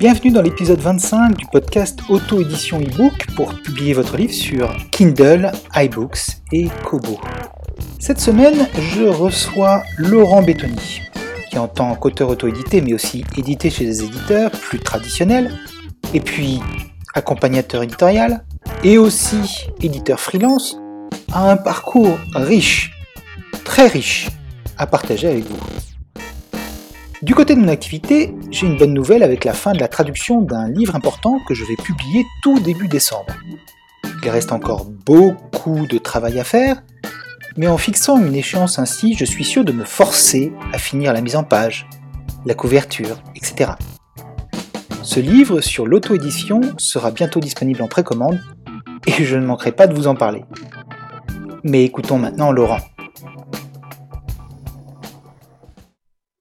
Bienvenue dans l'épisode 25 du podcast Auto-édition e-book pour publier votre livre sur Kindle, iBooks et Kobo. Cette semaine, je reçois Laurent Bétoni, qui en tant qu'auteur auto-édité mais aussi édité chez des éditeurs plus traditionnels, et puis accompagnateur éditorial, et aussi éditeur freelance, a un parcours riche, très riche, à partager avec vous. Du côté de mon activité, j'ai une bonne nouvelle avec la fin de la traduction d'un livre important que je vais publier tout début décembre. Il reste encore beaucoup de travail à faire, mais en fixant une échéance ainsi, je suis sûr de me forcer à finir la mise en page, la couverture, etc. Ce livre sur l'auto-édition sera bientôt disponible en précommande et je ne manquerai pas de vous en parler. Mais écoutons maintenant Laurent.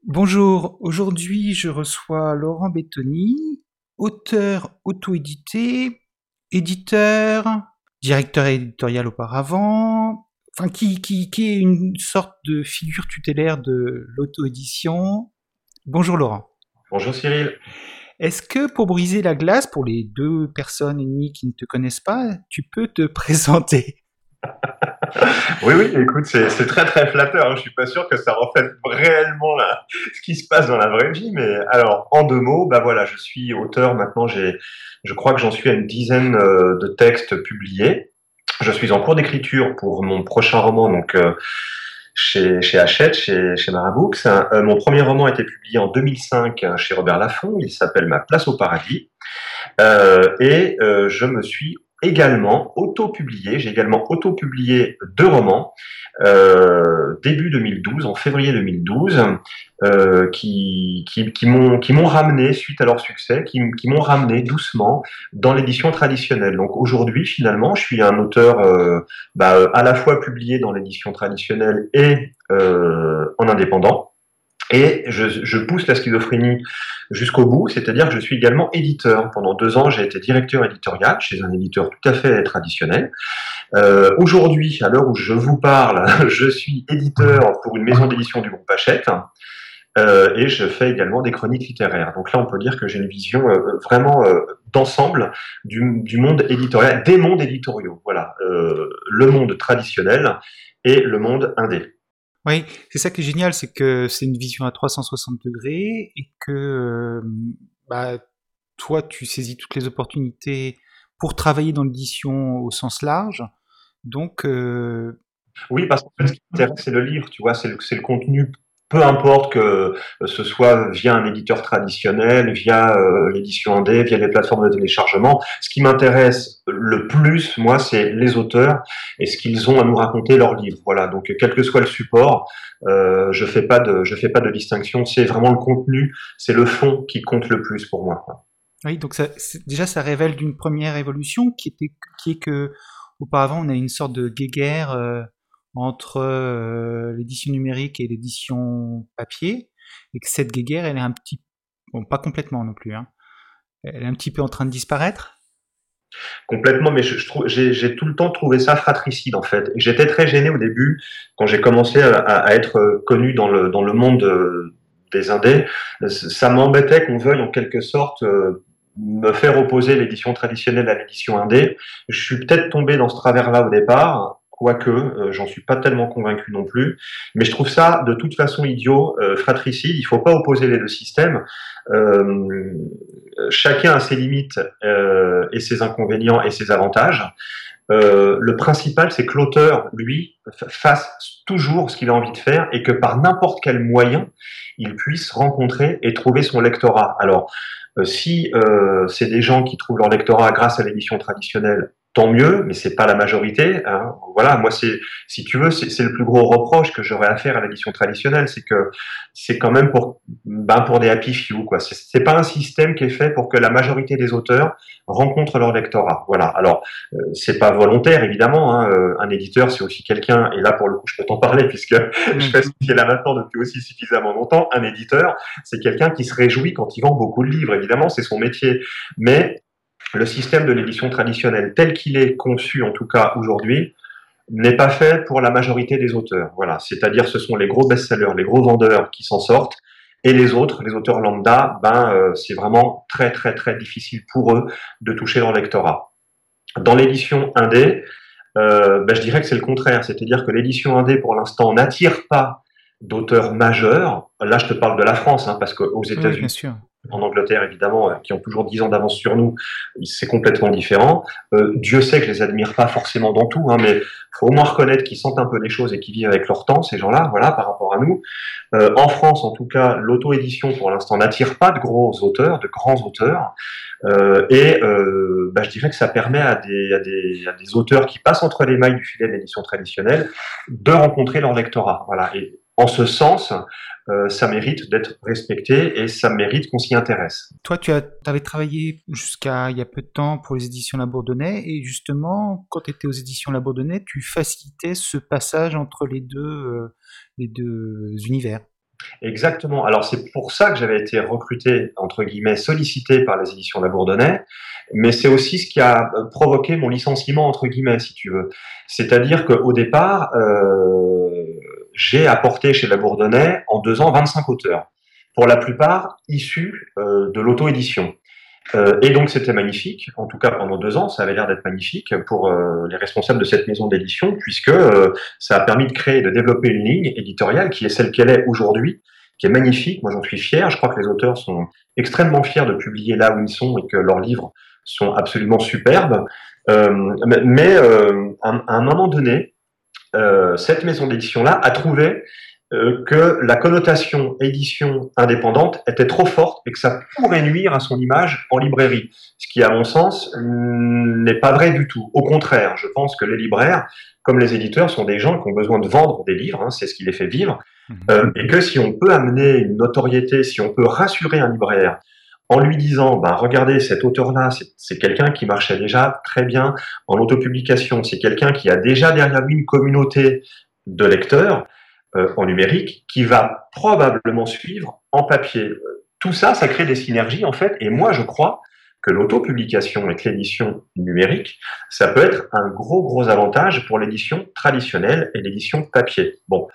Bonjour, aujourd'hui je reçois Laurent Bettoni, auteur auto-édité, éditeur, directeur éditorial auparavant, enfin qui, qui, qui est une sorte de figure tutélaire de l'auto-édition. Bonjour Laurent. Bonjour Cyril. Est-ce que pour briser la glace, pour les deux personnes ennemies qui ne te connaissent pas, tu peux te présenter? Oui, oui, écoute, c'est très très flatteur. Hein. Je suis pas sûr que ça reflète réellement ce qui se passe dans la vraie vie, mais alors en deux mots, bah voilà, je suis auteur maintenant. J'ai, je crois que j'en suis à une dizaine euh, de textes publiés. Je suis en cours d'écriture pour mon prochain roman, donc euh, chez, Hachette, chez, chez Marabooks. Euh, mon premier roman a été publié en 2005 chez Robert Laffont. Il s'appelle Ma place au paradis. et je me suis également auto-publié, j'ai également auto-publié deux romans euh, début 2012, en février 2012, euh, qui, qui, qui m'ont ramené, suite à leur succès, qui, qui m'ont ramené doucement dans l'édition traditionnelle. Donc aujourd'hui, finalement, je suis un auteur euh, bah, à la fois publié dans l'édition traditionnelle et euh, en indépendant. Et je, je, pousse la schizophrénie jusqu'au bout, c'est-à-dire que je suis également éditeur. Pendant deux ans, j'ai été directeur éditorial chez un éditeur tout à fait traditionnel. Euh, Aujourd'hui, à l'heure où je vous parle, je suis éditeur pour une maison d'édition du groupe Hachette. Euh, et je fais également des chroniques littéraires. Donc là, on peut dire que j'ai une vision euh, vraiment euh, d'ensemble du, du, monde éditorial, des mondes éditoriaux. Voilà, euh, le monde traditionnel et le monde indé. Oui, c'est ça qui est génial, c'est que c'est une vision à 360 degrés et que euh, bah, toi, tu saisis toutes les opportunités pour travailler dans l'édition au sens large. Donc. Euh... Oui, parce que ce qui m'intéresse, c'est le livre, tu vois, c'est le, le contenu peu importe que ce soit via un éditeur traditionnel, via euh, l'édition indé, via les plateformes de téléchargement. Ce qui m'intéresse le plus, moi, c'est les auteurs et ce qu'ils ont à nous raconter leurs livres. Voilà. Donc, quel que soit le support, euh, je fais pas de, je fais pas de distinction. C'est vraiment le contenu, c'est le fond qui compte le plus pour moi. Oui, donc ça, déjà, ça révèle d'une première évolution qui était, qui est que auparavant, on a une sorte de guéguerre. Euh entre euh, l'édition numérique et l'édition papier, et que cette guéguerre, elle est un petit, bon, pas complètement non plus, hein, elle est un petit peu en train de disparaître. Complètement, mais je, j'ai, tout le temps trouvé ça fratricide en fait. J'étais très gêné au début quand j'ai commencé à, être connu dans le dans le monde euh, des indés. Ça m'embêtait qu'on veuille en quelque sorte euh, me faire opposer l'édition traditionnelle à l'édition indé. Je suis peut-être tombé dans ce travers-là au départ, quoique euh, j'en suis pas tellement convaincu non plus. Mais je trouve ça de toute façon idiot, euh, fratricide. Il faut pas opposer les deux systèmes. Euh, chacun a ses limites et ses inconvénients et ses avantages. Le principal, c'est que l'auteur, lui, fasse toujours ce qu'il a envie de faire et que par n'importe quel moyen, il puisse rencontrer et trouver son lectorat. Alors, si c'est des gens qui trouvent leur lectorat grâce à l'édition traditionnelle, tant mieux, mais c'est pas la majorité. Hein. Voilà, moi c'est, si tu veux, c'est le plus gros reproche que j'aurais à faire à l'édition traditionnelle, c'est que c'est quand même pour, ben pour des happy few quoi. C'est pas un système qui est fait pour que la majorité des auteurs rencontrent leur lectorat. Voilà. Alors euh, c'est pas volontaire évidemment. Hein. Euh, un éditeur c'est aussi quelqu'un, et là pour le coup je peux t'en parler puisque je fais ce qui est là maintenant depuis aussi suffisamment longtemps. Un éditeur c'est quelqu'un qui se réjouit quand il vend beaucoup de livres. Évidemment c'est son métier, mais le système de l'édition traditionnelle tel qu'il est conçu, en tout cas aujourd'hui, n'est pas fait pour la majorité des auteurs. Voilà, c'est-à-dire ce sont les gros best-sellers, les gros vendeurs qui s'en sortent, et les autres, les auteurs lambda, ben euh, c'est vraiment très très très difficile pour eux de toucher leur lectorat. Dans l'édition indé, euh, ben, je dirais que c'est le contraire, c'est-à-dire que l'édition indé pour l'instant n'attire pas d'auteurs majeurs. Là, je te parle de la France, hein, parce qu'aux États-Unis, en Angleterre évidemment, euh, qui ont toujours 10 ans d'avance sur nous, c'est complètement différent. Euh, Dieu sait que je les admire pas forcément dans tout, hein, mais faut au moins reconnaître qu'ils sentent un peu les choses et qu'ils vivent avec leur temps, ces gens-là, voilà, par rapport à nous. Euh, en France, en tout cas, l'auto-édition pour l'instant n'attire pas de gros auteurs, de grands auteurs, euh, et bah, je dirais que ça permet à des, à, des, à des auteurs qui passent entre les mailles du filet de l'édition traditionnelle de rencontrer leur lectorat, voilà. Et en ce sens, euh, ça mérite d'être respecté et ça mérite qu'on s'y intéresse. Toi, tu as, avais travaillé jusqu'à il y a peu de temps pour les éditions La Bourdonnais et justement, quand tu étais aux éditions La Bourdonnais, tu facilitais ce passage entre les deux, euh, les deux univers. Exactement. Alors c'est pour ça que j'avais été recruté, entre guillemets, sollicité par les éditions La Bourdonnais, mais c'est aussi ce qui a provoqué mon licenciement, entre guillemets, si tu veux. C'est-à-dire qu'au départ, euh, j'ai apporté chez La Bourdonnais en deux ans 25 auteurs, pour la plupart issus euh, de l'auto-édition. Euh, et donc c'était magnifique, en tout cas pendant deux ans, ça avait l'air d'être magnifique pour euh, les responsables de cette maison d'édition, puisque ça a permis de créer, de développer une ligne éditoriale qui est celle qu'elle est aujourd'hui, qui est magnifique. Moi j'en suis fier, je crois que les auteurs sont extrêmement fiers de publier là où ils sont et que leurs livres sont absolument superbes. mais à un moment donné, euh, cette maison d'édition-là a trouvé euh, que la connotation édition indépendante était trop forte et que ça pourrait nuire à son image en librairie. Ce qui, à mon sens, n'est pas vrai du tout. Au contraire, je pense que les libraires, comme les éditeurs, sont des gens qui ont besoin de vendre des livres, hein, c'est ce qui les fait vivre, mmh. euh, et que si on peut amener une notoriété, si on peut rassurer un libraire en lui disant, bah, regardez, cet auteur-là, c'est quelqu'un qui marchait déjà très bien en autopublication, c'est quelqu'un qui a déjà derrière lui une communauté de lecteurs euh, en numérique qui va probablement suivre en papier. Tout ça, ça crée des synergies en fait, et moi je crois que l'autopublication et l'édition numérique, ça peut être un gros gros avantage pour l'édition traditionnelle et l'édition papier. Bon,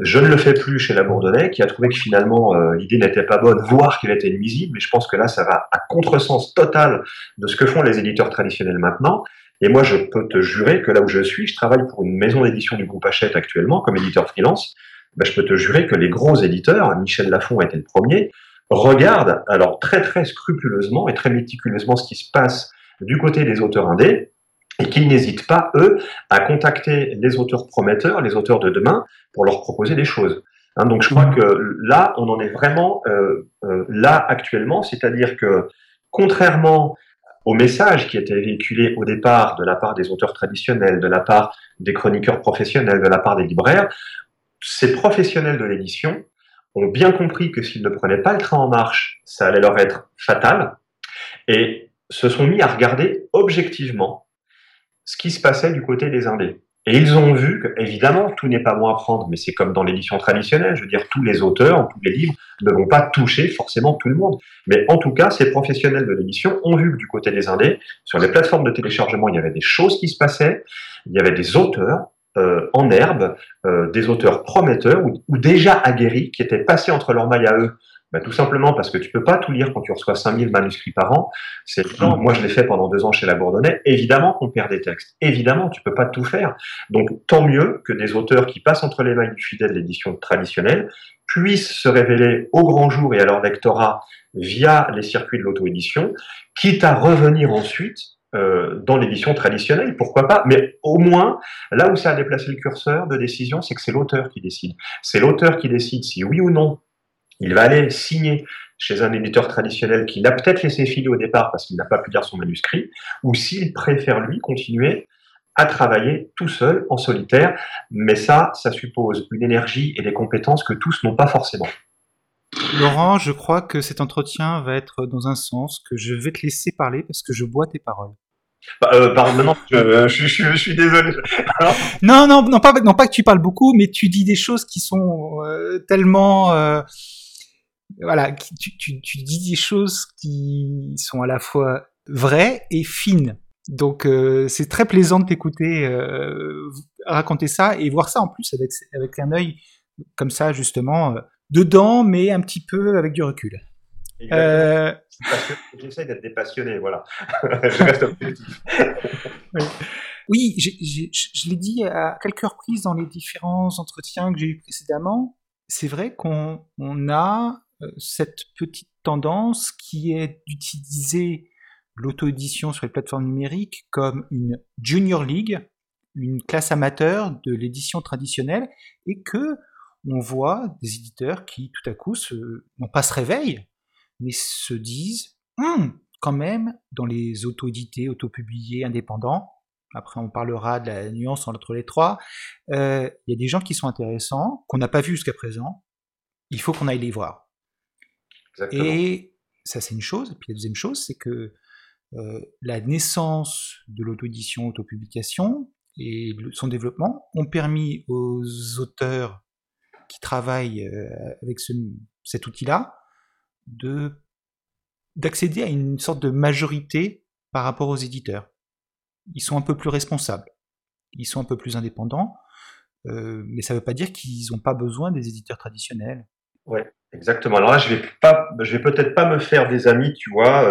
je ne le fais plus chez la Bourdonnais, qui a trouvé que finalement euh, l'idée n'était pas bonne, voire qu'elle était nuisible, mais je pense que là, ça va à contresens total de ce que font les éditeurs traditionnels maintenant. Et moi, je peux te jurer que là où je suis, je travaille pour une maison d'édition du groupe Hachette actuellement, comme éditeur freelance, ben, je peux te jurer que les gros éditeurs, Michel Lafon était le premier, regardent alors très très scrupuleusement et très méticuleusement ce qui se passe du côté des auteurs indés, et qu'ils n'hésitent pas, eux, à contacter les auteurs prometteurs, les auteurs de demain, pour leur proposer des choses. Hein, donc je crois que là, on en est vraiment euh, euh, là actuellement, c'est-à-dire que contrairement au message qui était véhiculé au départ de la part des auteurs traditionnels, de la part des chroniqueurs professionnels, de la part des libraires, ces professionnels de l'édition ont bien compris que s'ils ne prenaient pas le train en marche, ça allait leur être fatal, et se sont mis à regarder objectivement ce qui se passait du côté des indés. Et ils ont vu que, évidemment, tout n'est pas bon à prendre, mais c'est comme dans l'édition traditionnelle. Je veux dire, tous les auteurs, tous les livres ne vont pas toucher forcément tout le monde. Mais en tout cas, ces professionnels de l'édition ont vu que du côté des indés, sur les plateformes de téléchargement, il y avait des choses qui se passaient. Il y avait des auteurs euh, en herbe, euh, des auteurs prometteurs ou, ou, déjà aguerris qui étaient passés entre leurs mailles à eux bah, tout simplement parce que tu peux pas tout lire quand tu reçois 5000 manuscrits par an. C'est mmh. Moi, je l'ai fait pendant deux ans chez la Bourdonnais. Évidemment qu'on perd des textes. Évidemment, tu peux pas tout faire. Donc, tant mieux que des auteurs qui passent entre les mailles du fidèle de l'édition traditionnelle puissent se révéler au grand jour et à leur lectorat via les circuits de l'auto-édition, quitte à revenir ensuite euh, dans l'édition traditionnelle, pourquoi pas, mais au moins, là où ça a déplacé le curseur de décision, c'est que c'est l'auteur qui décide. C'est l'auteur qui décide si oui ou non il va aller signer chez un éditeur traditionnel qui l'a peut-être laissé filer au départ parce qu'il n'a pas pu lire son manuscrit, ou s'il préfère lui continuer à travailler tout seul, en solitaire. Mais ça, ça suppose une énergie et des compétences que tous n'ont pas forcément. Laurent, je crois que cet entretien va être dans un sens que je vais te laisser parler parce que je bois tes paroles. Bah, euh, pardon, je, je, suis désolé. non, non, non pas, non, pas que tu parles beaucoup, mais tu dis des choses qui sont euh, tellement... Euh, voilà, tu, tu, tu, dis des choses qui sont à la fois vraies et fines. Donc euh, c'est très plaisant de t'écouter euh, raconter ça et voir ça en plus avec, avec un œil comme ça justement euh, dedans, mais un petit peu avec du recul. J'essaie d'être dépassionné, voilà. je reste objectif. oui, je l'ai dit à quelques reprises dans les différents entretiens que j'ai eu précédemment. C'est vrai qu'on on a cette petite tendance qui est d'utiliser l'auto-édition sur les plateformes numériques comme une junior league, une classe amateur de l'édition traditionnelle, et que on voit des éditeurs qui tout à coup se, non pas se réveillent, mais se disent hum, quand même dans les auto-édités, auto-publiés, indépendants. Après, on parlera de la nuance entre les trois. Euh, il y a des gens qui sont intéressants, qu'on n'a pas vus jusqu'à présent. Il faut qu'on aille les voir. Et ça, c'est une chose. Et puis la deuxième chose, c'est que euh, la naissance de l'auto-édition, auto-publication et son développement ont permis aux auteurs qui travaillent euh, avec cet outil-là de d'accéder à une sorte de majorité par rapport aux éditeurs. Ils sont un peu plus responsables, ils sont un peu plus indépendants, euh, mais ça ne veut pas dire qu'ils n'ont pas besoin des éditeurs traditionnels. Ouais, exactement. Alors là, je vais pas, je vais peut-être pas me faire des amis, tu vois.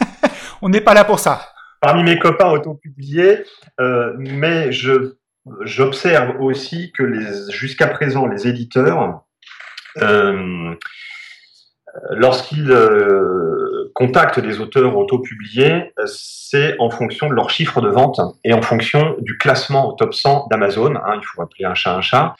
on n'est pas là pour ça. Parmi mes copains auto-publiés, euh, mais je j'observe aussi que les jusqu'à présent les éditeurs euh, lorsqu'ils euh, contactent des auteurs auto-publiés, c'est en fonction de leur chiffre de vente et en fonction du classement au top 100 d'Amazon. Hein, il faut appeler un chat un chat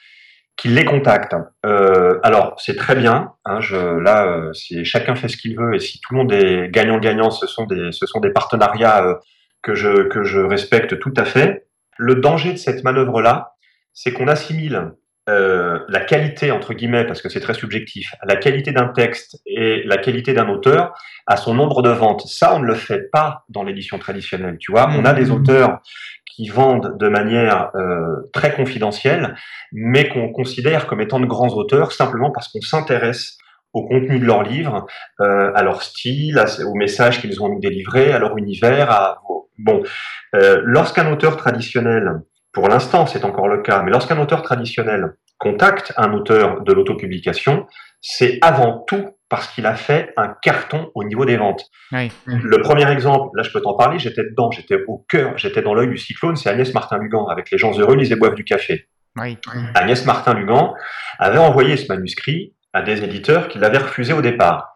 qu'il les contacte. Euh, alors, c'est très bien. Hein, je, là, euh, c'est chacun fait ce qu'il veut et si tout le monde est gagnant-gagnant, ce sont des, ce sont des partenariats euh, que je, que je respecte tout à fait. Le danger de cette manœuvre-là, c'est qu'on assimile euh, la qualité, entre guillemets, parce que c'est très subjectif, la qualité d'un texte et la qualité d'un auteur à son nombre de ventes. Ça, on ne le fait pas dans l'édition traditionnelle. Tu vois, on a des mmh. auteurs qui vendent de manière euh, très confidentielle, mais qu'on considère comme étant de grands auteurs simplement parce qu'on s'intéresse au contenu de leurs livres, euh, à leur style, au message qu'ils ont délivré, à leur univers. À... Bon, euh, lorsqu'un auteur traditionnel pour l'instant, c'est encore le cas, mais lorsqu'un auteur traditionnel contacte un auteur de l'autopublication, c'est avant tout parce qu'il a fait un carton au niveau des ventes. Le premier exemple, là je peux t'en parler, j'étais dedans, j'étais au cœur, j'étais dans l'œil du cyclone, c'est Agnès Martin-Lugan avec Les gens heureux, lisez boivent du café. Agnès Martin-Lugan avait envoyé ce manuscrit à des éditeurs qui l'avaient refusé au départ.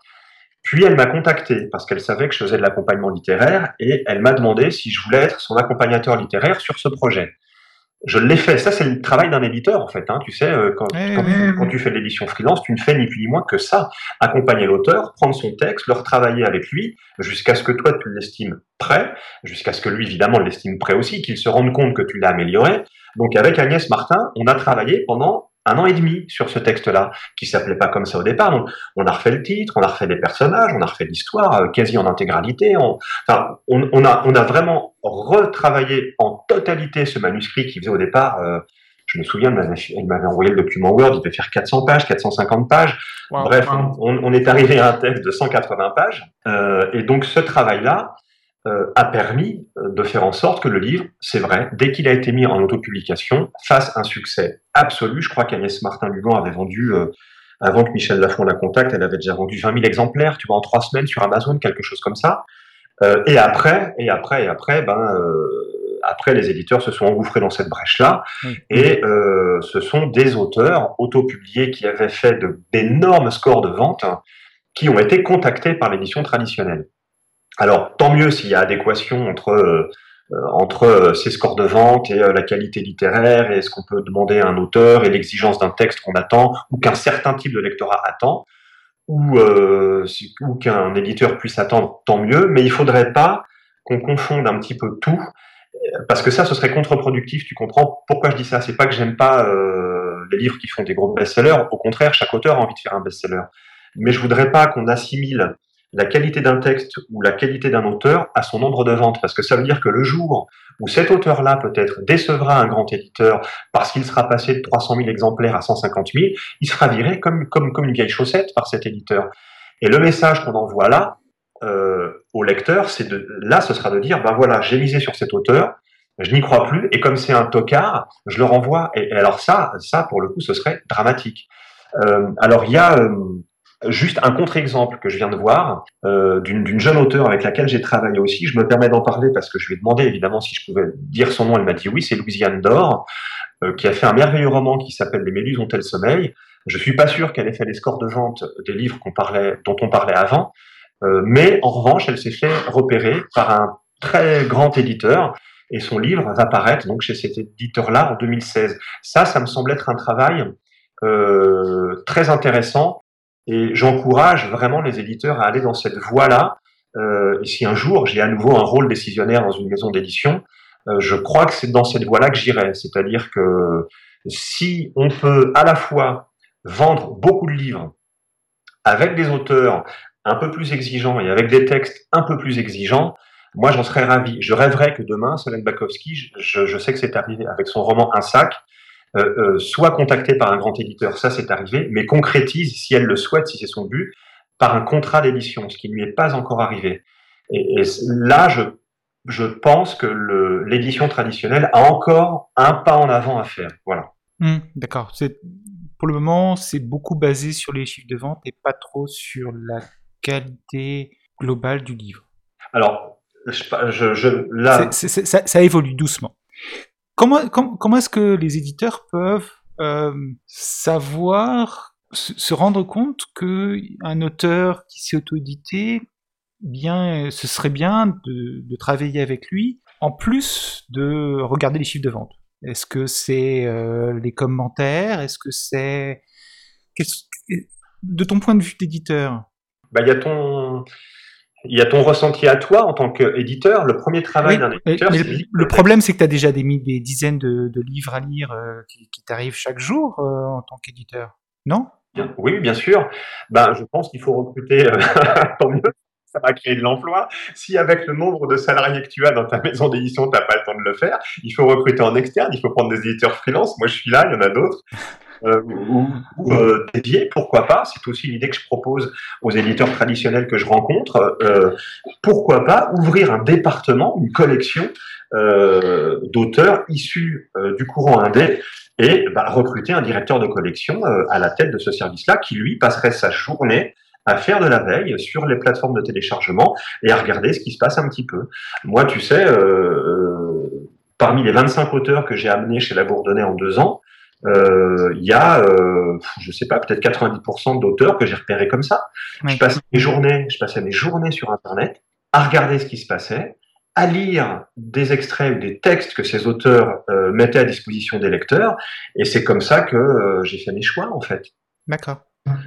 Puis elle m'a contacté parce qu'elle savait que je faisais de l'accompagnement littéraire et elle m'a demandé si je voulais être son accompagnateur littéraire sur ce projet je l'ai fait. Ça, c'est le travail d'un éditeur, en fait. Hein. Tu sais, euh, quand, tu, fais de l'édition freelance, tu ne fais ni plus ni moins que ça. Accompagner l'auteur, prendre son texte, le retravailler avec lui, jusqu'à ce que toi, tu l'estimes prêt, jusqu'à ce que lui, évidemment, l'estime prêt aussi, qu'il se rende compte que tu l'as amélioré. Donc, avec Agnès Martin, on a travaillé pendant un an et demi sur ce texte-là, qui s'appelait pas comme ça au départ. Donc, on a refait le titre, on a refait les personnages, on a refait l'histoire euh, quasi en intégralité. On, enfin, on, on, a, on a vraiment retravaillé en totalité ce manuscrit qui faisait au départ. Euh, je me souviens, elle m'avait envoyé le document Word, il devait faire 400 pages, 450 pages. Bref, On, on, est arrivé à un texte de 180 pages. Euh, et donc, ce travail-là, a permis euh, de faire en sorte que le livre, c'est vrai, dès qu'il a été mis en autopublication, fasse un succès absolu. Je crois qu'Agnès Martin-Lugan avait vendu, euh, avant que Michel Lafon la contacte, elle avait déjà vendu 20 000 exemplaires, tu vois, en trois semaines sur Amazon, quelque chose comme ça. et après, et après, et après, ben, après, les éditeurs se sont engouffrés dans cette brèche-là, et ce sont des auteurs autopubliés qui avaient fait d'énormes scores de vente qui ont été contactés par l'édition traditionnelle. Alors, tant mieux s'il y a adéquation entre, euh, euh, entre euh, ces scores de vente et la qualité littéraire et ce qu'on peut demander à un auteur et l'exigence d'un texte qu'on attend ou qu'un certain type de lectorat attend. ou, euh, ou qu'un éditeur puisse attendre, tant mieux, mais il faudrait pas qu'on confonde un petit peu tout, parce que ça, ce serait contre-productif, tu comprends pourquoi je dis ça? C'est pas que j'aime pas euh, les livres qui font des gros best-sellers, au contraire, chaque auteur a envie de faire un best-seller. Mais je voudrais pas qu'on assimile la qualité d'un texte ou la qualité d'un auteur à son nombre de ventes, parce que ça veut dire que le jour où cet auteur-là peut-être décevra un grand éditeur parce qu'il sera passé de 300 000 exemplaires à 150 000, il sera viré comme, comme, comme une vieille chaussette par cet éditeur. Et le message qu'on envoie là, euh, au lecteur, c'est de, là, ce sera de dire, ben voilà, j'ai misé sur cet auteur, je n'y crois plus, et comme c'est un tocard, je le renvoie. Et, alors ça, ça, pour le coup, ce serait dramatique. Euh, alors il y a euh, juste un contre-exemple que je viens de voir euh, d'une jeune auteure avec laquelle j'ai travaillé aussi. Je me permets d'en parler parce que je lui ai demandé évidemment si je pouvais dire son nom. Elle m'a dit oui, c'est Louisiane d'Or, euh, qui a fait un merveilleux roman qui s'appelle Les Méduses ont-elles sommeil. Je suis pas sûr qu'elle ait fait les scores de vente des livres qu'on parlait, dont on parlait avant, euh, mais en revanche, elle s'est fait repérer par un très grand éditeur et son livre va paraître donc chez cet éditeur-là en 2016. Ça, ça me semble être un travail euh, très intéressant et j'encourage vraiment les éditeurs à aller dans cette voie-là. Euh, et si un jour j'ai à nouveau un rôle décisionnaire dans une maison d'édition, euh, je crois que c'est dans cette voie-là que j'irai. C'est-à-dire que si on peut à la fois vendre beaucoup de livres avec des auteurs un peu plus exigeants et avec des textes un peu plus exigeants, moi j'en serais ravi. Je rêverais que demain, Solène Bakowski, je, je sais que c'est arrivé avec son roman Un sac, euh, euh, soit contactée par un grand éditeur, ça c'est arrivé, mais concrétise, si elle le souhaite, si c'est son but, par un contrat d'édition, ce qui ne lui est pas encore arrivé. Et, là, je, je pense que l'édition traditionnelle a encore un pas en avant à faire. Voilà. Mmh, d'accord. Pour le moment, c'est beaucoup basé sur les chiffres de vente et pas trop sur la qualité globale du livre. Alors, je, je, là... ça, ça, évolue doucement. Comment, comment, est-ce que les éditeurs peuvent euh, savoir, se, rendre compte qu'un auteur qui s'est auto-édité, bien, ce serait bien de, travailler avec lui, en plus de regarder les chiffres de vente? Est-ce que c'est euh, les commentaires? Est-ce que c'est... De ton point de vue d'éditeur? Bah, Il y a ton il y a ton ressenti à toi en tant qu'éditeur. Le premier travail d'un éditeur, le, problème, c'est que tu as déjà des, des dizaines de, livres à lire euh, qui, t'arrivent chaque jour euh, en tant qu'éditeur, non? Oui, bien sûr. Ben, je pense qu'il faut recruter, euh, tant mieux, ça va créer de l'emploi. Si avec le nombre de salariés que tu as dans ta maison d'édition, tu n'as pas le temps de le faire, il faut recruter en externe, il faut prendre des éditeurs freelance. Moi, je suis là, il y en a d'autres. Euh, ou, euh, dédié, pourquoi pas C'est aussi une idée que je propose aux éditeurs traditionnels que je rencontre. Euh, pourquoi pas ouvrir un département, une collection d'auteurs issus du courant indé et bah, recruter un directeur de collection à la tête de ce service-là qui, lui, passerait sa journée à faire de la veille sur les plateformes de téléchargement et à regarder ce qui se passe un petit peu. Moi, tu sais, euh, parmi les 25 auteurs que j'ai amenés chez La Bourdonnais en deux ans, euh, il y a, euh, je sais pas, peut-être 90% d'auteurs que j'ai repérés comme ça. Je passais mes journées, je passais mes journées sur Internet à regarder ce qui se passait, à lire des extraits ou des textes que ces auteurs euh, mettaient à disposition des lecteurs, et c'est comme ça que euh, j'ai fait mes choix en fait. D'accord.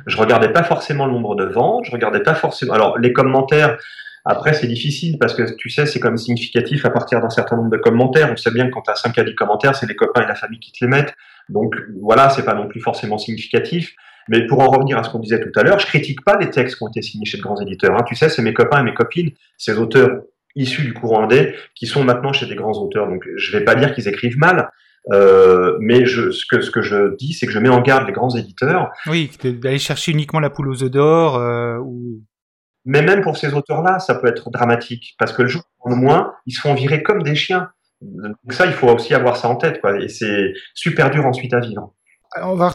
Je regardais pas forcément le nombre de ventes, je regardais pas forcément. Alors les commentaires, après, c'est difficile parce que tu sais, c'est comme significatif à partir d'un certain nombre de commentaires. On sait bien que quand tu as 5 à 10 commentaires, c'est les copains et la famille qui te les mettent. Donc voilà, c'est pas non plus forcément significatif. Mais pour en revenir à ce qu'on disait tout à l'heure, je critique pas les textes qui ont été signés chez de grands éditeurs. Hein. Tu sais, c'est mes copains et mes copines, ces auteurs issus du courant indé, qui sont maintenant chez des grands auteurs. Donc je vais pas dire qu'ils écrivent mal, euh, mais je, ce, que, ce que je dis, c'est que je mets en garde les grands éditeurs. Oui, d'aller chercher uniquement la poule aux œufs d'or. Euh, ou... Mais même pour ces auteurs-là, ça peut être dramatique, parce que le jour au moins, ils se font virer comme des chiens. Donc ça, il faut aussi avoir ça en tête, quoi. Et c'est super dur ensuite à vivre. on va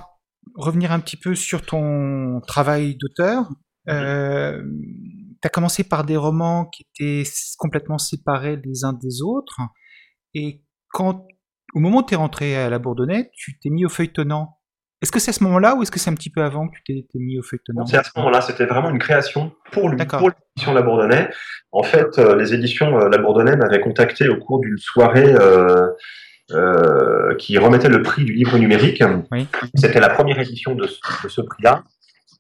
revenir un petit peu sur ton travail d'auteur. Euh, tu as commencé par des romans qui étaient complètement séparés les uns des autres. Et quand, au moment où tu es rentré à la Bourdonnais, tu t'es mis au feuilletonnant. Est-ce que c'est à ce moment-là ou est-ce que c'est un petit peu avant que tu t'es mis au feuilletonnant C'est à ce moment-là, c'était vraiment une création pour l'édition La Bourdonnais. En fait, euh, les éditions euh, La Bourdonnais m'avaient contacté au cours d'une soirée euh, euh, qui remettait le prix du livre numérique. C'était la première édition de ce, de ce prix-là.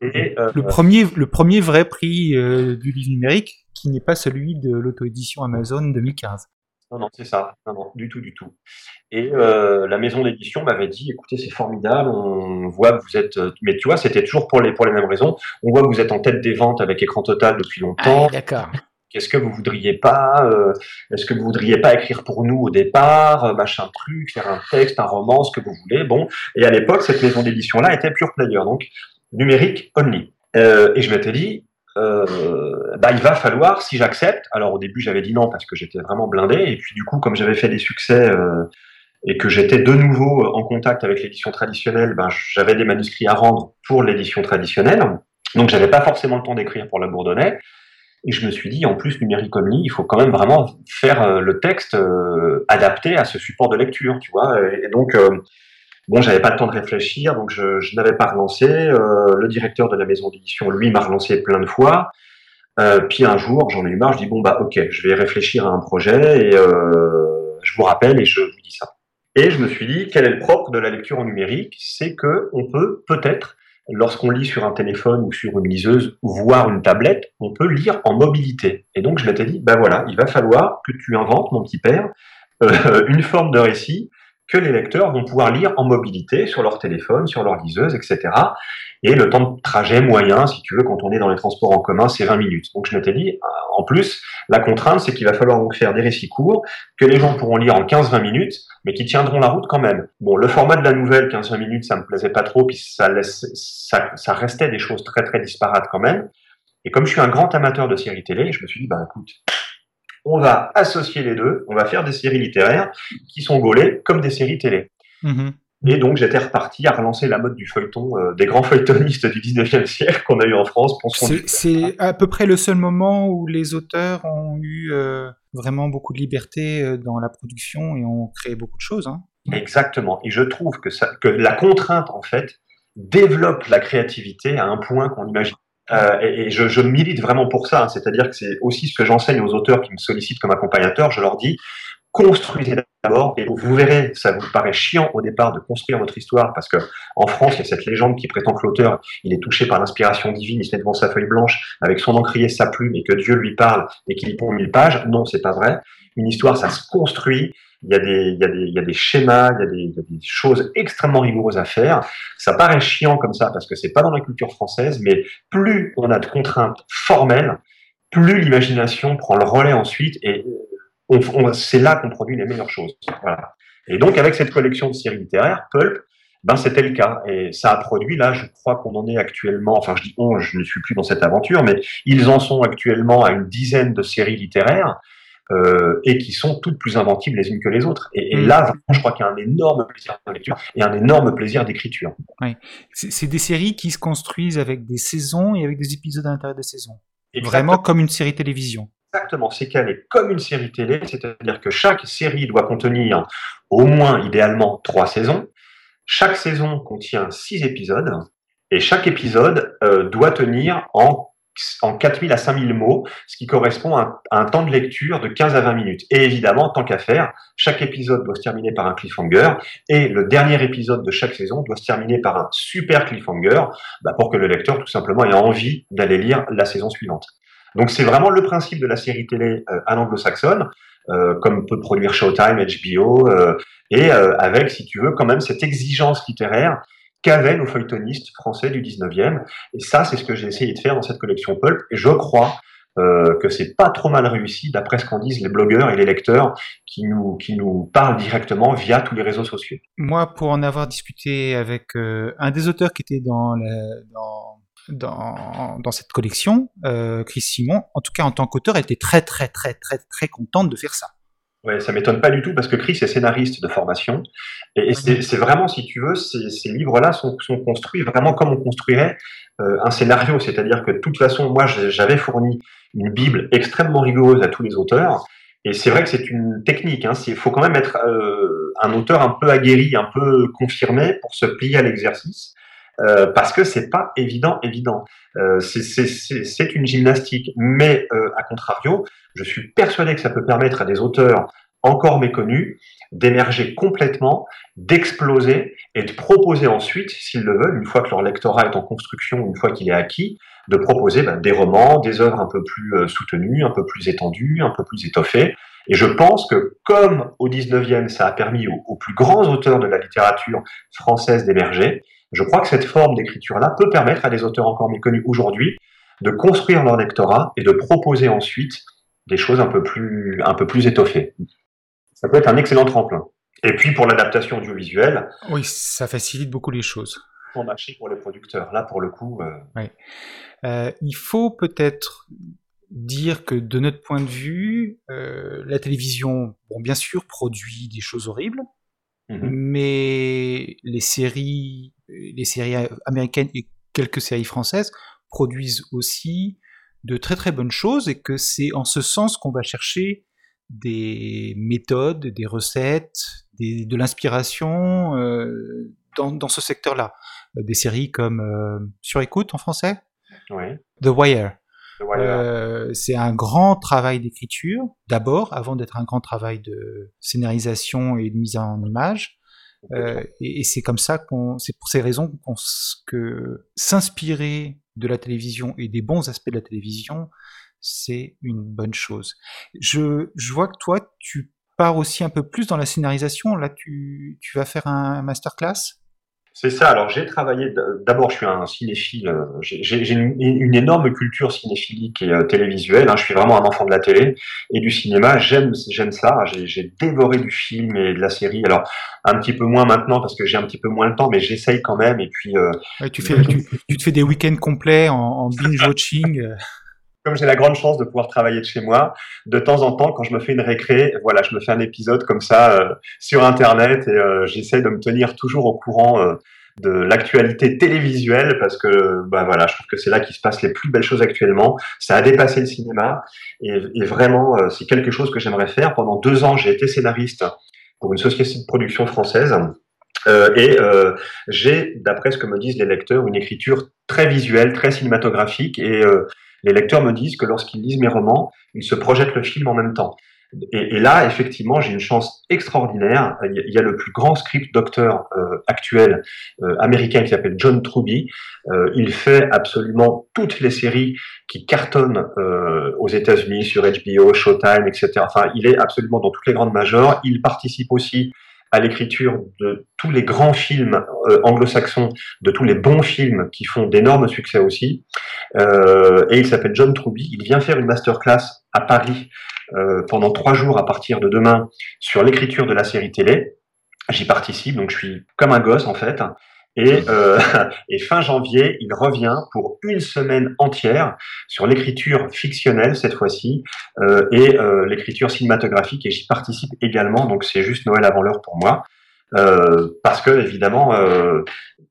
le premier, le premier vrai prix du livre numérique, qui n'est pas celui de l'auto-édition Amazon 2015. Non, non, c'est ça. Non, non, du tout, du tout. Et euh, la maison d'édition m'avait dit, écoutez, c'est formidable, on voit que vous êtes... Euh, mais tu vois, c'était toujours pour les, pour les mêmes raisons. On voit que vous êtes en tête des ventes avec Écran Total depuis longtemps. Ah, d'accord. Qu'est-ce que vous voudriez pas euh, Est-ce que vous voudriez pas écrire pour nous au départ, machin truc, faire un texte, un roman, ce que vous voulez Bon, et à l'époque, cette maison d'édition-là était pure player, donc numérique only. et je m'étais dit, euh, bah, il va falloir, si j'accepte, alors au début j'avais dit non parce que j'étais vraiment blindé, et puis du coup comme j'avais fait des succès euh, et que j'étais de nouveau en contact avec l'édition traditionnelle, ben, j'avais des manuscrits à rendre pour l'édition traditionnelle, donc j'avais pas forcément le temps d'écrire pour la Bourdonnais, et je me suis dit en plus numérique only, il faut quand même vraiment faire euh, le texte adapté à ce support de lecture, tu vois, et, et donc Bon, j'avais pas le temps de réfléchir, donc je, n'avais pas relancé. Euh, le directeur de la maison d'édition, lui, m'a relancé plein de fois. Euh, puis un jour, j'en ai eu marre, je dis bon bah ok, je vais réfléchir à un projet et euh, je vous rappelle et je vous dis ça. Et je me suis dit quel est le propre de la lecture en numérique, c'est que on peut peut-être, lorsqu'on lit sur un téléphone ou sur une liseuse, voire une tablette, on peut lire en mobilité. Et donc je m'étais dit bah voilà, il va falloir que tu inventes, mon petit père, une forme de récit que les lecteurs vont pouvoir lire en mobilité sur leur téléphone, sur leur liseuse, etc. Et le temps de trajet moyen, si tu veux, quand on est dans les transports en commun, c'est 20 minutes. Donc je m'étais dit, euh, en plus, la contrainte, c'est qu'il va falloir donc faire des récits courts, que les gens pourront lire en 15-20 minutes, mais qui tiendront la route quand même. Bon, le format de la nouvelle, 15-20 minutes, ça me plaisait pas trop, puis ça, laisse, ça, ça restait des choses très très disparates quand même. Et comme je suis un grand amateur de séries télé, je me suis dit, bah écoute, on va associer les deux, on va faire des séries littéraires qui sont gaulées comme des séries télé. Mhm. Et donc j'étais reparti à relancer la mode du feuilleton, euh, des grands feuilletonistes du 19e siècle qu'on a eu en France. C'est à peu près le seul moment où les auteurs ont eu euh, vraiment beaucoup de liberté euh, dans la production et ont créé beaucoup de choses. Hein. Exactement. Et je trouve que, ça, que la contrainte, en fait, développe la créativité à un point qu'on imagine euh, et, je, je, milite vraiment pour ça, hein. c'est-à-dire que c'est aussi ce que j'enseigne aux auteurs qui me sollicitent comme accompagnateur. Je leur dis construisez d'abord, et vous verrez, ça vous paraît chiant au départ de construire votre histoire, parce que en France, il y a cette légende qui prétend que l'auteur, il est touché par l'inspiration divine, il se met devant sa feuille blanche avec son encrier, sa plume, et que Dieu lui parle et qu'il y pond mille pages. Non, c'est pas vrai. Une histoire, ça se construit, il y, a des, schémas, il y a, des, choses extrêmement rigoureuses à faire. Ça paraît chiant comme ça parce que c'est pas dans la culture française, mais plus on a de contraintes formelles, plus l'imagination prend le relais ensuite et c'est là qu'on produit les meilleures choses. Et donc avec cette collection de séries littéraires, Pulp, ben c'était le cas et ça a produit là, je crois qu'on en est actuellement, enfin je dis on, je ne suis plus dans cette aventure, mais ils en sont actuellement à une dizaine de séries littéraires euh, et qui sont toutes plus inventives les unes que les autres. Et, mm. là, vraiment, je crois qu'il y a un énorme plaisir de lecture et un énorme plaisir d'écriture. Oui. C'est des séries qui se construisent avec des saisons et avec des épisodes à l'intérieur des saisons. Vraiment comme une série télévision. Exactement, c'est qu'elle est comme une série télé, c'est-à-dire que chaque série doit contenir au moins, idéalement, trois saisons. Chaque saison contient six épisodes et chaque épisode euh, doit tenir en en 4000 à 5000 mots, ce qui correspond à un, temps de lecture de 15 à 20 minutes. Et évidemment, tant qu'à faire, chaque épisode doit se terminer par un cliffhanger, et le dernier épisode de chaque saison doit se terminer par un super cliffhanger, bah, pour que le lecteur, tout simplement, ait envie d'aller lire la saison suivante. Donc c'est vraiment le principe de la série télé euh, à l'anglo-saxonne, euh, comme peut produire Showtime, HBO, euh, et avec, si tu veux, quand même cette exigence littéraire qu'avaient nos feuilletonistes français du 19e. Et ça, c'est ce que j'ai essayé de faire dans cette collection Pulp. Et je crois euh, que c'est pas trop mal réussi, d'après ce qu'en disent les blogueurs et les lecteurs qui nous, qui nous parlent directement via tous les réseaux sociaux. Moi, pour en avoir discuté avec euh, un des auteurs qui était dans, dans, dans, cette collection, euh, Chris Simon, en tout cas en tant qu'auteur, elle était très, très, très, très, très contente de faire ça. Ouais, ça m'étonne pas du tout parce que Chris est scénariste de formation et, c'est vraiment, si tu veux, ces, livres-là sont, construits vraiment comme on construirait euh, un scénario, c'est-à-dire que de toute façon, moi, j'avais fourni une bible extrêmement rigoureuse à tous les auteurs et c'est vrai que c'est une technique. Hein, il faut quand même être euh, un auteur un peu aguerri, un peu confirmé pour se plier à l'exercice. Euh, parce que c'est pas évident, évident. Euh, c'est une gymnastique, mais euh, à contrario, je suis persuadé que ça peut permettre à des auteurs encore méconnus, d'émerger complètement, d'exploser et de proposer ensuite, s'ils le veulent, une fois que leur lectorat est en construction, une fois qu'il est acquis, de proposer ben, des romans, des œuvres un peu plus soutenues, un peu plus étendues, un peu plus étoffées. Et je pense que comme au 19e, ça a permis aux, plus grands auteurs de la littérature française d'émerger, je crois que cette forme d'écriture-là peut permettre à des auteurs encore méconnus aujourd'hui de construire leur lectorat et de proposer ensuite des choses un peu plus, un peu plus étoffées. Ça peut être un excellent tremplin. Et puis pour l'adaptation audiovisuelle. Oui, ça facilite beaucoup les choses. Pour marché pour les producteurs. Là, pour le coup. Euh, oui. Euh, il faut peut-être dire que de notre point de vue, euh, la télévision, bon, bien sûr, produit des choses horribles, mhm. mais les séries, les séries américaines et quelques séries françaises produisent aussi de très très bonnes choses et que c'est en ce sens qu'on va chercher des méthodes, des recettes, de l'inspiration euh, dans, ce secteur-là. Des séries comme euh, Sur écoute en français? The Wire. Euh, c'est un grand travail d'écriture, d'abord, avant d'être un grand travail de scénarisation et de mise en image. et, c'est comme ça qu'on, c'est pour ces raisons qu'on, que s'inspirer de la télévision et des bons aspects de la télévision, c'est une bonne chose. Je, je, vois que toi, tu pars aussi un peu plus dans la scénarisation. Là, tu, tu vas faire un masterclass? C'est ça. Alors j'ai travaillé. D'abord, je suis un cinéphile. Euh, j'ai une, énorme culture cinéphilique et euh, télévisuelle. Hein. Je suis vraiment un enfant de la télé et du cinéma. J'aime, j'aime ça. J'ai dévoré du film et de la série. Alors un petit peu moins maintenant parce que j'ai un petit peu moins le temps, mais j'essaye quand même. Et puis. Euh, tu fais, tu, te fais des week-ends complets en, en binge watching comme j'ai la grande chance de pouvoir travailler de chez moi, de temps en temps, quand je me fais une récré, voilà, je me fais un épisode comme ça euh, sur Internet et euh, j'essaie de me tenir toujours au courant euh, de l'actualité télévisuelle parce que, bah voilà, je trouve que c'est là qu'il se passe les plus belles choses actuellement. Ça a dépassé le cinéma et, vraiment, c'est quelque chose que j'aimerais faire. Pendant deux ans, j'ai été scénariste pour une société de production française. Et j'ai, d'après ce que me disent les lecteurs, une écriture très visuelle, très cinématographique, et les lecteurs me disent que lorsqu'ils lisent mes romans, ils se projettent le film en même temps. Et, là, effectivement, j'ai une chance extraordinaire. Il y a le plus grand script docteur euh, actuel euh, américain qui s'appelle John Truby. Euh, il fait absolument toutes les séries qui cartonnent aux États-Unis sur HBO, Showtime, etc. Enfin, il est absolument dans toutes les grandes majors. Il participe aussi à l'écriture de tous les grands films euh, anglo-saxons, de tous les bons films qui font d'énormes succès aussi. Euh, et il s'appelle John Truby. Il vient faire une masterclass à Paris euh, pendant trois jours à partir de demain sur l'écriture de la série télé. J'y participe, donc je suis comme un gosse en fait. Et, euh, et, fin janvier, il revient pour une semaine entière sur l'écriture fictionnelle cette fois-ci euh, et euh, l'écriture cinématographique. Et j'y participe également, donc c'est juste Noël avant l'heure pour moi, parce que évidemment,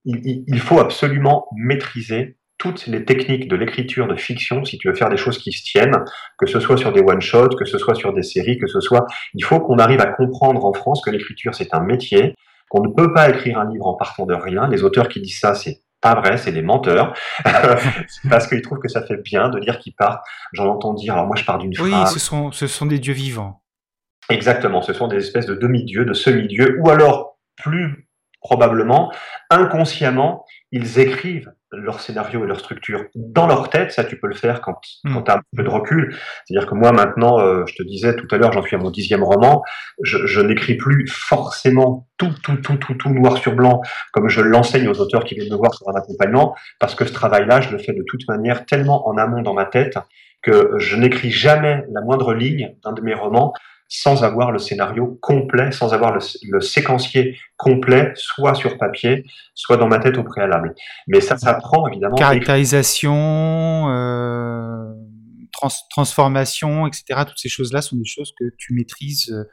il, faut absolument maîtriser toutes les techniques de l'écriture de fiction si tu veux faire des choses qui se tiennent, que ce soit sur des one-shots, que ce soit sur des séries, que ce soit... Il faut qu'on arrive à comprendre en France que l'écriture c'est un métier, qu'on ne peut pas écrire un livre en partant de rien. Les auteurs qui disent ça, c'est pas vrai, c'est des menteurs, parce qu'ils trouvent que ça fait bien de dire qu'ils partent. J'en entends dire, alors moi je pars d'une phrase. Oui, ce sont, ce sont des dieux vivants. Exactement, ce sont des espèces de demi-dieux, de semi-dieux, ou alors plus probablement, inconsciemment, ils écrivent leur scénario et leur structure dans leur tête. Ça, tu peux le faire quand, hmm. quand tu as un peu de recul. C'est-à-dire que moi, maintenant, euh, je te disais tout à l'heure, j'en suis à mon dixième roman. Je, je n'écris plus forcément tout, tout, tout, tout, tout noir sur blanc, comme je l'enseigne aux auteurs qui viennent me voir pour un accompagnement, parce que ce travail-là, je le fais de toute manière tellement en amont dans ma tête que je n'écris jamais la moindre ligne d'un de mes romans sans avoir le scénario complet, sans avoir le, séquencier complet, soit sur papier, soit dans ma tête au préalable. Mais ça, ça prend évidemment. Caractérisation, euh, transformation, etc. Toutes ces choses-là sont des choses que tu maîtrises euh,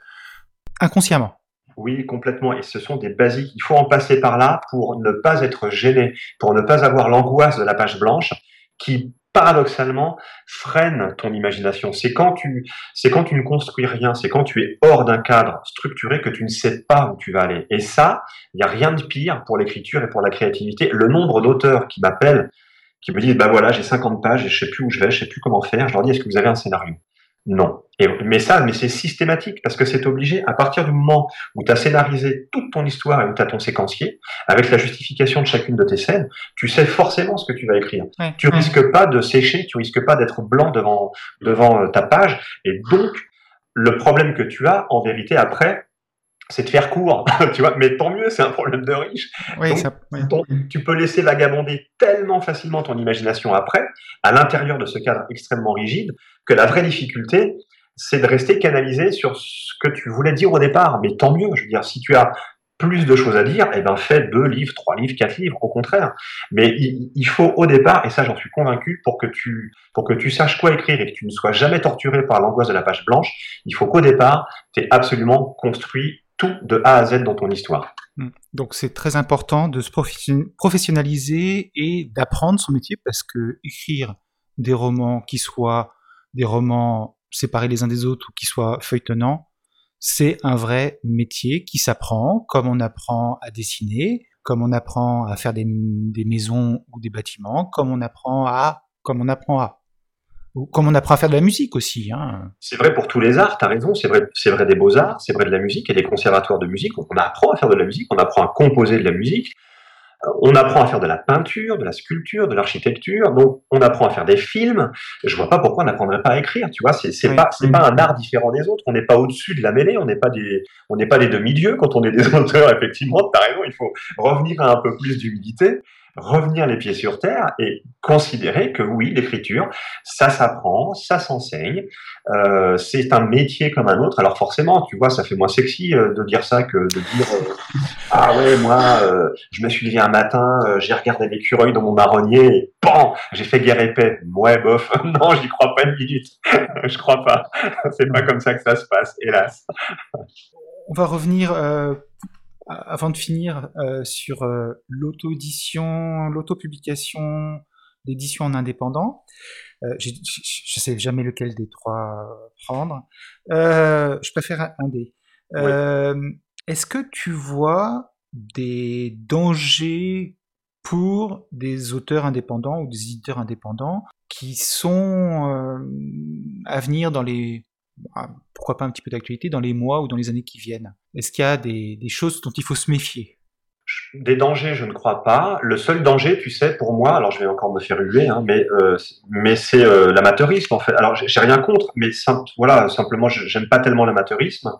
inconsciemment. Oui, complètement. Et ce sont des basiques. Il faut en passer par là pour ne pas être gêné, pour ne pas avoir l'angoisse de la page blanche qui paradoxalement freine ton imagination. C'est quand tu, c'est quand tu ne construis rien, c'est quand tu es hors d'un cadre structuré que tu ne sais pas où tu vas aller. Et ça, il n'y a rien de pire pour l'écriture et pour la créativité. Le nombre d'auteurs qui m'appellent, qui me disent, bah voilà, j'ai 50 pages et je sais plus où je vais, je sais plus comment faire. Je leur dis, est-ce que vous avez un scénario? Non. Et, mais ça, mais c'est systématique parce que c'est obligé à partir du moment où tu as scénarisé toute ton histoire et où tu as ton séquencier, avec la justification de chacune de tes scènes, tu sais forcément ce que tu vas écrire. tu risques pas de sécher, tu risques pas d'être blanc devant devant euh, ta page. Et donc, le problème que tu as, en vérité, après, c'est de faire court, tu vois. Mais tant mieux, c'est un problème de riche. tu peux laisser vagabonder tellement facilement ton imagination après, à l'intérieur de ce cadre extrêmement rigide, que la vraie difficulté, c'est de rester canalisé sur ce que tu voulais dire au départ. Mais tant mieux, je veux dire, si tu as plus de choses à dire, eh ben fais deux livres, trois livres, quatre livres, au contraire. Mais il, faut au départ, et ça j'en suis convaincu, pour que tu pour que tu saches quoi écrire et que tu ne sois jamais torturé par l'angoisse de la page blanche, il faut qu'au départ, tu aies absolument construit tout de A à Z dans ton histoire. Hmm. Donc c'est très important de se professionnaliser et d'apprendre son métier parce que écrire des romans qui soient des romans séparés les uns des autres ou qui soient feuilletonnants, c'est un vrai métier qui s'apprend comme on apprend à dessiner, comme on apprend à faire des, des maisons ou des bâtiments, comme on apprend à comme on apprend à comme on apprend à faire de la musique aussi. Hein. C'est vrai pour tous les arts, tu as raison, c'est vrai, c'est vrai des beaux-arts, c'est vrai de la musique, il y a des conservatoires de musique, on apprend à faire de la musique, on apprend à composer de la musique, euh, on apprend à faire de la peinture, de la sculpture, de l'architecture, donc on apprend à faire des films. Je vois pas pourquoi on n'apprendrait pas à écrire, tu vois, c'est, c'est pas c'est pas un art différent des autres, on n'est pas au-dessus de la mêlée, on n'est pas des on n'est pas des demi-dieux quand on est des auteurs effectivement, tu as raison, il faut revenir à un peu plus d'humilité revenir les pieds sur terre et considérer que oui, l'écriture, ça s'apprend, ça s'enseigne, euh, c'est un métier comme un autre. Alors forcément, tu vois, ça fait moins sexy euh, de dire ça que de dire euh, ah ouais, moi, je me suis levé un matin, j'ai regardé l'écureuil dans mon marronnier, et pan, j'ai fait guerre et paix. Ouais, bof, non, j'y crois pas une minute. je crois pas. c'est pas comme ça que ça se passe, hélas. On va revenir avant de finir euh, sur euh, l'auto-édition, l'auto-publication d'édition en indépendant, euh, je ne sais jamais lequel des trois prendre. je préfère un des. Est-ce que tu vois des dangers pour des auteurs indépendants ou des éditeurs indépendants qui sont à venir dans les pourquoi pas un petit peu d'actualité dans les mois ou dans les années qui viennent? Est-ce qu'il y a des, choses dont il faut se méfier? Des dangers, je ne crois pas. Le seul danger, tu sais, pour moi, alors je vais encore me faire huer, hein, mais euh, mais c'est euh, l'amateurisme en fait. Alors j'ai rien contre, mais voilà, simplement, j'aime pas tellement l'amateurisme.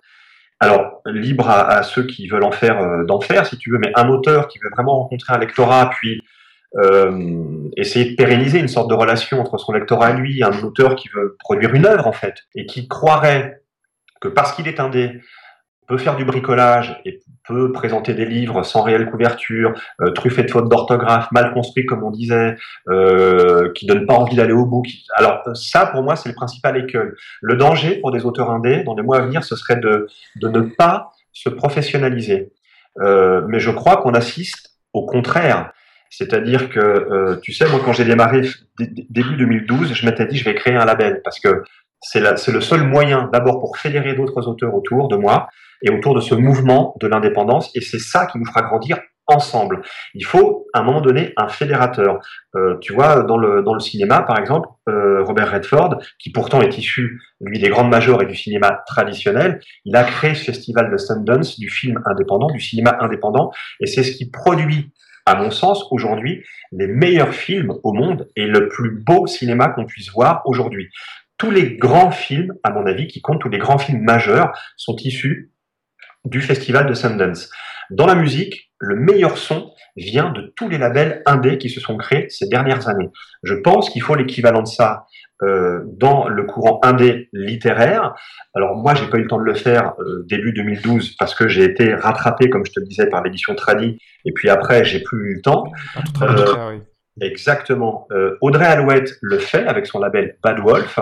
Alors libre à, ceux qui veulent en faire euh, d'en faire, si tu veux, mais un auteur qui veut vraiment rencontrer un lectorat, puis euh, essayer de pérenniser une sorte de relation entre son lectorat et lui, un auteur qui veut produire une œuvre en fait, et qui croirait que parce qu'il est indé, peut faire du bricolage et peut présenter des livres sans réelle couverture, euh, de fautes d'orthographe, mal construits comme on disait, euh, qui donnent pas envie d'aller au bout. Alors ça, pour moi, c'est le principal écueil. Le danger pour des auteurs indés dans les mois à venir, ce serait de, de ne pas se professionnaliser. Euh, mais je crois qu'on assiste au contraire c'est-à-dire que, euh, tu sais, moi, quand j'ai démarré début 2012, je m'étais dit, je vais créer un label parce que c'est le seul moyen, d'abord, pour fédérer d'autres auteurs autour de moi et autour de ce mouvement de l'indépendance. Et c'est ça qui nous fera grandir ensemble. Il faut, à un moment donné, un fédérateur. Euh, tu vois, dans le, dans le cinéma, par exemple, euh, Robert Redford, qui pourtant est issu, lui, des grandes majors et du cinéma traditionnel, il a créé ce festival de Sundance du film indépendant, du cinéma indépendant, et c'est ce qui produit à mon sens, aujourd'hui, les meilleurs films au monde et le plus beau cinéma qu'on puisse voir aujourd'hui. Tous les grands films, à mon avis, qui comptent, tous les grands films majeurs sont issus du festival de Sundance. Dans la musique, le meilleur son vient de tous les labels indés qui se sont créés ces dernières années. Je pense qu'il faut l'équivalent de ça euh, dans le courant indé littéraire. Alors moi, j'ai pas eu le temps de le faire euh, début 2012 parce que j'ai été rattrapé, comme je te le disais, par l'édition Tradi, et puis après, j'ai plus eu le temps. Euh, exactement. Audrey Alouette le fait avec son label Bad Wolf,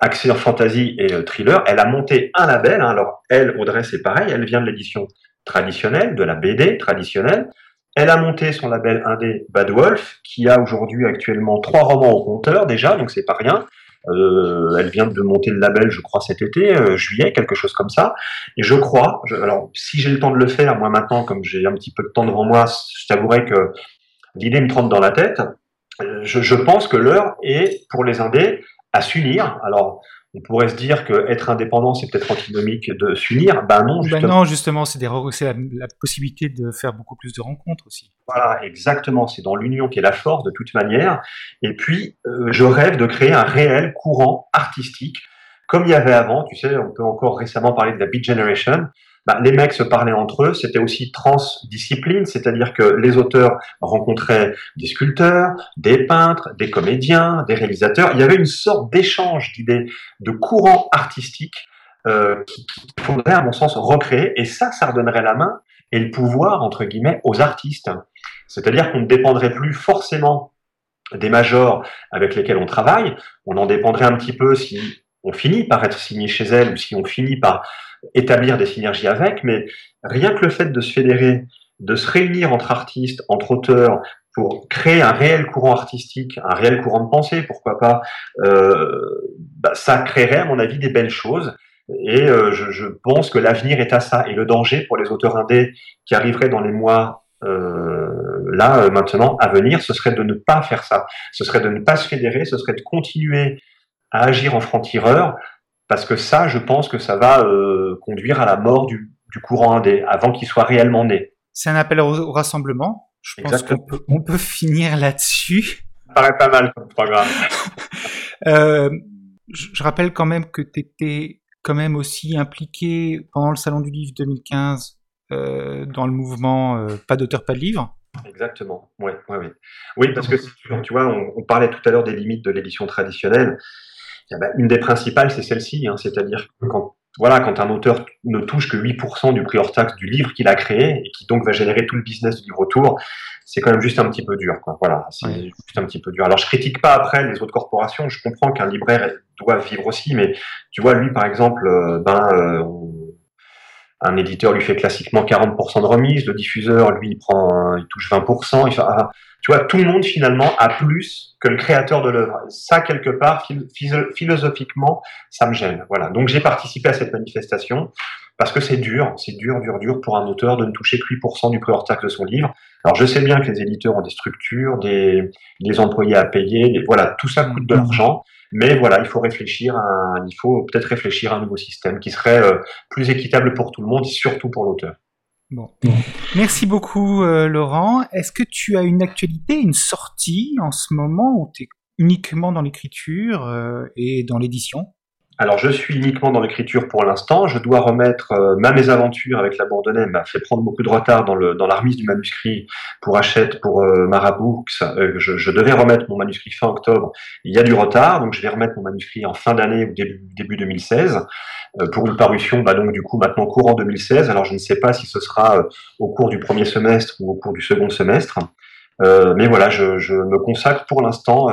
en fantasy et thriller. Elle a monté un label. Hein. alors elle, Audrey, c'est pareil. Elle vient de l'édition traditionnelle, de la BD traditionnelle. Elle a monté son label indé Bad Wolf, qui a aujourd'hui actuellement trois romans au compteur déjà, donc c'est pas rien. Euh, elle vient de monter le label, je crois, cet été, euh, juillet, quelque chose comme ça. Et je crois, alors si j'ai le temps de le faire, moi maintenant, comme j'ai un petit peu de temps devant moi, je t'avouerai que l'idée me trompe dans la tête. Euh, je, je pense que l'heure est, pour les indés, à s'unir. Alors, on pourrait se dire que être indépendant, c'est peut-être antinomique de s'unir. Ben non, ben justement. non, justement, c'est la, la, possibilité de faire beaucoup plus de rencontres aussi. Voilà, exactement. C'est dans l'union qui est la force de toute manière. Et puis, euh, je rêve de créer un réel courant artistique, comme il y avait avant. Tu sais, on peut encore récemment parler de la Beat Generation. Bah, les mecs se parlaient entre eux, c'était aussi transdiscipline, c'est-à-dire que les auteurs rencontraient des sculpteurs, des peintres, des comédiens, des réalisateurs. Il y avait une sorte d'échange d'idées, de courant artistique euh, qu'il faudrait, à mon sens, recréer. Et ça, ça redonnerait la main et le pouvoir, entre guillemets, aux artistes. C'est-à-dire qu'on ne dépendrait plus forcément des majors avec lesquels on travaille. On en dépendrait un petit peu si on finit par être signé chez elles ou si on finit par établir des synergies avec, mais rien que le fait de se fédérer, de se réunir entre artistes, entre auteurs, pour créer un réel courant artistique, un réel courant de pensée, pourquoi pas, euh, bah, ça créerait, à mon avis, des belles choses. Et euh, je, pense que l'avenir est à ça. Et le danger pour les auteurs indés qui arriveraient dans les mois euh, là, maintenant, à venir, ce serait de ne pas faire ça. Ce serait de ne pas se fédérer, ce serait de continuer à agir en franc-tireur, parce que ça, je pense que ça va euh, conduire à la mort du, courant indé, avant qu'il soit réellement né. C'est un appel au, rassemblement. Je pense qu'on peut, on peut finir là-dessus. Ça paraît pas mal comme programme. euh, je, rappelle quand même que tu étais quand même aussi impliqué pendant le Salon du Livre 2015 euh, dans le mouvement euh, Pas d'auteur, pas de livre. Exactement, ouais, ouais, ouais. Oui, parce que tu vois, on, on parlait tout à l'heure des limites de l'édition traditionnelle. Eh ben, une des principales, c'est celle-ci, hein, c'est-à-dire que quand, voilà, quand un auteur ne touche que 8% du prix hors taxe du livre qu'il a créé et qui donc va générer tout le business du livre autour, c'est quand même juste un petit peu dur. Quoi. Voilà, c'est juste un petit peu dur. Alors je critique pas après les autres corporations, je comprends qu'un libraire doit vivre aussi, mais tu vois, lui par exemple, euh, ben, euh, un éditeur lui fait classiquement 40% de remise, le diffuseur lui il prend, il touche 20%, il fait, ah, tu vois, tout le monde finalement a plus que le créateur de l'œuvre. Ça, quelque part, philosophiquement, ça me gêne. Voilà. Donc j'ai participé à cette manifestation parce que c'est dur, c'est dur, dur, dur pour un auteur de ne toucher que 8% du prix hors taxe de son livre. Alors je sais bien que les éditeurs ont des structures, des, des employés à payer, voilà, tout ça coûte de l'argent. Mais voilà, il faut réfléchir à, il faut peut-être réfléchir à un nouveau système qui serait euh, plus équitable pour tout le monde et surtout pour l'auteur. Bon. Merci beaucoup, euh, Laurent. Est-ce que tu as une actualité, une sortie en ce moment où tu es uniquement dans l'écriture euh, et dans l'édition? Alors, je suis uniquement dans l'écriture pour l'instant. Je dois remettre euh, ma mésaventure avec la Bourdonnais m'a fait prendre beaucoup de retard dans, le, dans la remise du manuscrit pour Hachette, pour euh, Marabouts. Je, je, devais remettre mon manuscrit fin octobre. Il y a du retard, donc je vais remettre mon manuscrit en fin d'année ou début, début 2016 pour une parution, bah donc du coup maintenant courant 2016. Alors je ne sais pas si ce sera au cours du premier semestre ou au cours du second semestre, euh, mais voilà, je, me consacre pour l'instant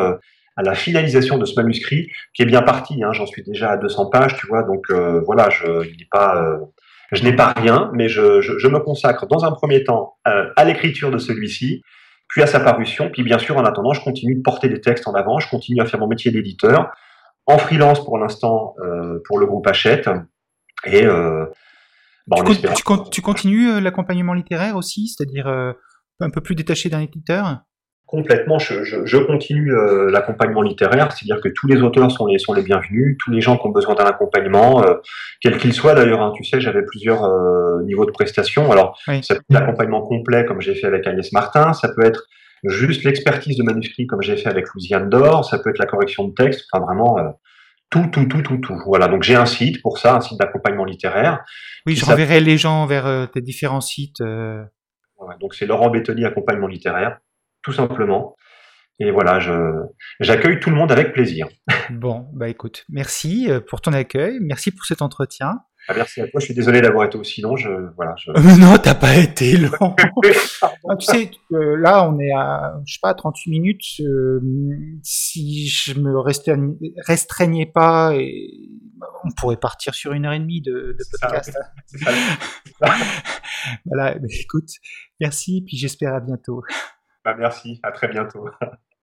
à la finalisation de ce manuscrit qui est bien parti. Hein, J'en suis déjà à 200 pages, tu vois. Donc euh, voilà, je, il pas, euh, je n'ai pas rien, mais je, je, je, me consacre dans un premier temps euh, à l'écriture de celui-ci, puis à sa parution, puis bien sûr en attendant, je continue de porter des textes en avant, je continue à faire mon métier d'éditeur en freelance pour l'instant pour le groupe Hachette et bon, tu, tu, tu, continues l'accompagnement littéraire aussi, c'est-à-dire un peu plus détaché d'un éditeur? Complètement, je, je, je continue euh, l'accompagnement littéraire, c'est-à-dire que tous les auteurs sont les, sont les bienvenus, tous les gens qui ont besoin d'un accompagnement, euh, quel qu'il soit d'ailleurs, hein, tu sais, j'avais plusieurs euh, niveaux de prestations. Alors, ça peut être l'accompagnement complet comme j'ai fait avec Agnès Martin, ça peut être juste l'expertise de manuscrit comme j'ai fait avec Louisiane d'Or, ça peut être la correction de texte, enfin vraiment tout, tout, tout, tout, tout. Voilà, donc j'ai un site pour ça, un site d'accompagnement littéraire. Oui, je renverrai les gens vers tes différents sites. donc c'est Laurent Bétoni, accompagnement littéraire tout simplement. Et voilà, j'accueille tout le monde avec plaisir. Bon, bah écoute, merci euh, pour ton accueil, merci pour cet entretien. Ah, merci à toi, je suis désolé d'avoir été aussi long. Je, voilà, je... Euh, non, t'as pas été long. Ah, tu sais, euh, là, on est à, je sais pas, 38 minutes. si je me restreignais pas, et, on pourrait partir sur une heure et demie de, de podcast. voilà, bah, écoute, merci, puis j'espère à bientôt. Bah, merci, à très bientôt.